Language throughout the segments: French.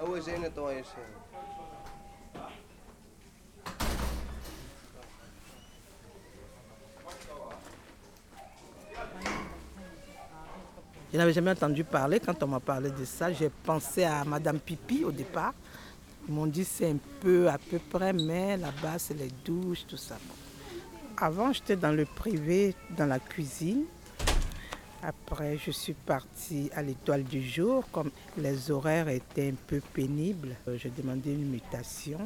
أول شيء نتوايش Je n'avais jamais entendu parler. Quand on m'a parlé de ça, j'ai pensé à Madame Pipi au départ. Ils m'ont dit c'est un peu à peu près, mais là-bas c'est les douches, tout ça. Avant j'étais dans le privé, dans la cuisine. Après je suis partie à l'étoile du jour. Comme les horaires étaient un peu pénibles, euh, j'ai demandé une mutation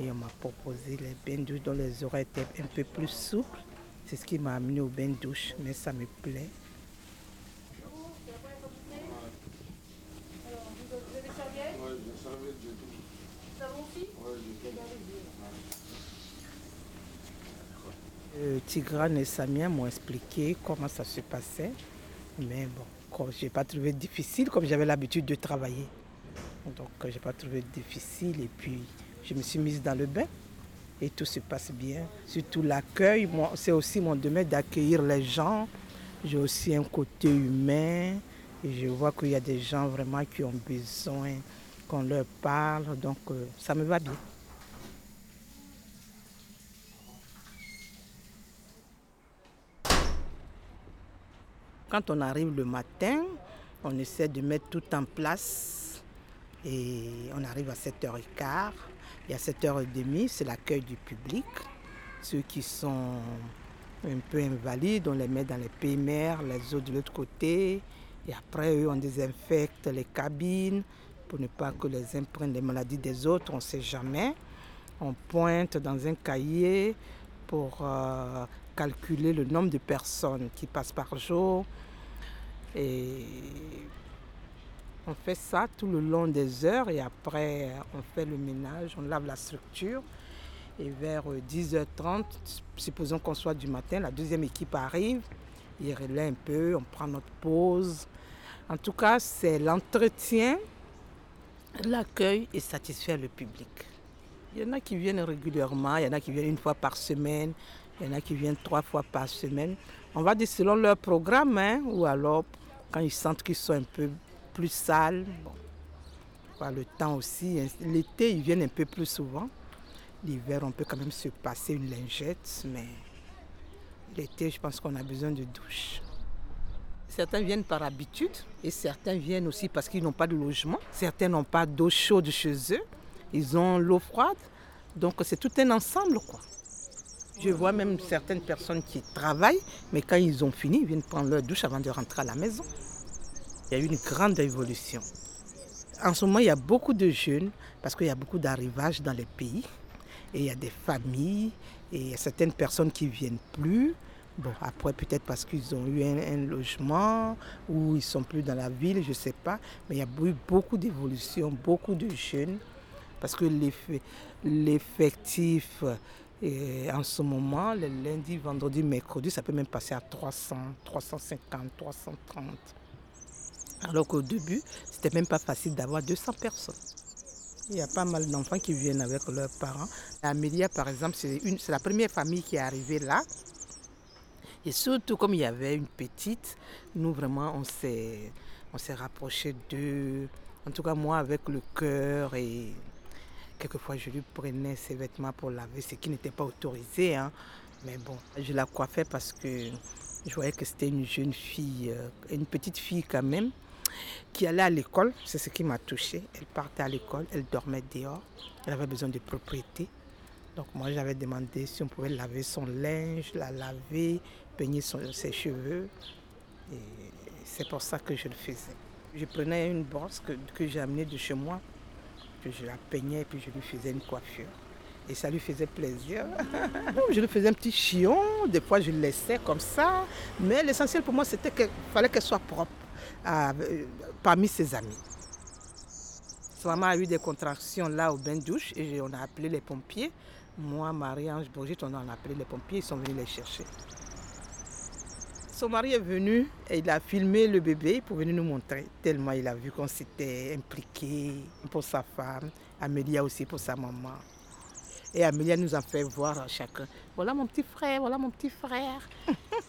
et on m'a proposé les bains douches dont les horaires étaient un peu plus souples. C'est ce qui m'a amené au bain douche, mais ça me plaît. Euh, Tigrane et Samia m'ont expliqué comment ça se passait. Mais bon, je n'ai pas trouvé difficile comme j'avais l'habitude de travailler. Donc je n'ai pas trouvé difficile et puis je me suis mise dans le bain et tout se passe bien. Surtout l'accueil, c'est aussi mon domaine d'accueillir les gens. J'ai aussi un côté humain et je vois qu'il y a des gens vraiment qui ont besoin qu'on leur parle. Donc euh, ça me va bien. Quand on arrive le matin, on essaie de mettre tout en place et on arrive à 7h15. Et à 7h30, c'est l'accueil du public. Ceux qui sont un peu invalides, on les met dans les PMR, les autres de l'autre côté. Et après, eux, on désinfecte les cabines pour ne pas que les uns prennent les maladies des autres, on ne sait jamais. On pointe dans un cahier pour euh, calculer le nombre de personnes qui passent par jour. Et on fait ça tout le long des heures et après on fait le ménage, on lave la structure. Et vers 10h30, supposons qu'on soit du matin, la deuxième équipe arrive, il relaie un peu, on prend notre pause. En tout cas, c'est l'entretien, l'accueil et satisfaire le public. Il y en a qui viennent régulièrement, il y en a qui viennent une fois par semaine, il y en a qui viennent trois fois par semaine. On va dire selon leur programme, hein, ou alors quand ils sentent qu'ils sont un peu plus sales. Bon. le temps aussi. Hein. L'été, ils viennent un peu plus souvent. L'hiver, on peut quand même se passer une lingette, mais l'été, je pense qu'on a besoin de douche. Certains viennent par habitude et certains viennent aussi parce qu'ils n'ont pas de logement. Certains n'ont pas d'eau chaude chez eux. Ils ont l'eau froide. Donc c'est tout un ensemble. quoi. Je vois même certaines personnes qui travaillent, mais quand ils ont fini, ils viennent prendre leur douche avant de rentrer à la maison. Il y a eu une grande évolution. En ce moment, il y a beaucoup de jeunes, parce qu'il y a beaucoup d'arrivages dans les pays, et il y a des familles, et il y a certaines personnes qui ne viennent plus. Bon, après, peut-être parce qu'ils ont eu un, un, logement, ou ils ne sont plus dans la ville, je ne sais pas. Mais il y a eu beaucoup d'évolution, beaucoup de jeunes, parce que l'effectif et en ce moment, le lundi, vendredi, mercredi, ça peut même passer à 300, 350, 330. Alors qu'au début, c'était même pas facile d'avoir 200 personnes. Il y a pas mal d'enfants qui viennent avec leurs parents. Amélia, par exemple, c'est la première famille qui est arrivée là. Et surtout, comme il y avait une petite, nous vraiment, on s'est, rapprochés d'eux. En tout cas, moi, avec le cœur et Quelquefois, je lui prenais ses vêtements pour laver, ce qui n'était pas autorisé. Hein. Mais bon, je la coiffais parce que je voyais que c'était une jeune fille, euh, une petite fille quand même, qui allait à l'école. C'est ce qui m'a touchée. Elle partait à l'école, elle dormait dehors. Elle avait besoin de propriété. Donc moi, j'avais demandé si on pouvait laver son linge, la laver, peigner ses cheveux. Et c'est pour ça que je le faisais. Je prenais une brosse que, que j'ai amenée de chez moi que je la peignais puis je lui faisais une coiffure. Et ça lui faisait plaisir. je lui faisais un petit chion, des fois je le laissais comme ça. Mais l'essentiel pour moi, c'était qu'il fallait qu'elle soit propre euh, parmi ses amis. Sa maman a eu des contractions là au bain douche et on a appelé les pompiers. Moi, Marie-Ange Brigitte, on a appelé les pompiers, ils sont venus les chercher. Son mari est venu et il a filmé le bébé pour venir nous montrer, tellement il a vu qu'on s'était impliqué pour sa femme, Amélia aussi pour sa maman. Et Amélia nous a fait voir chacun. Voilà mon petit frère, voilà mon petit frère.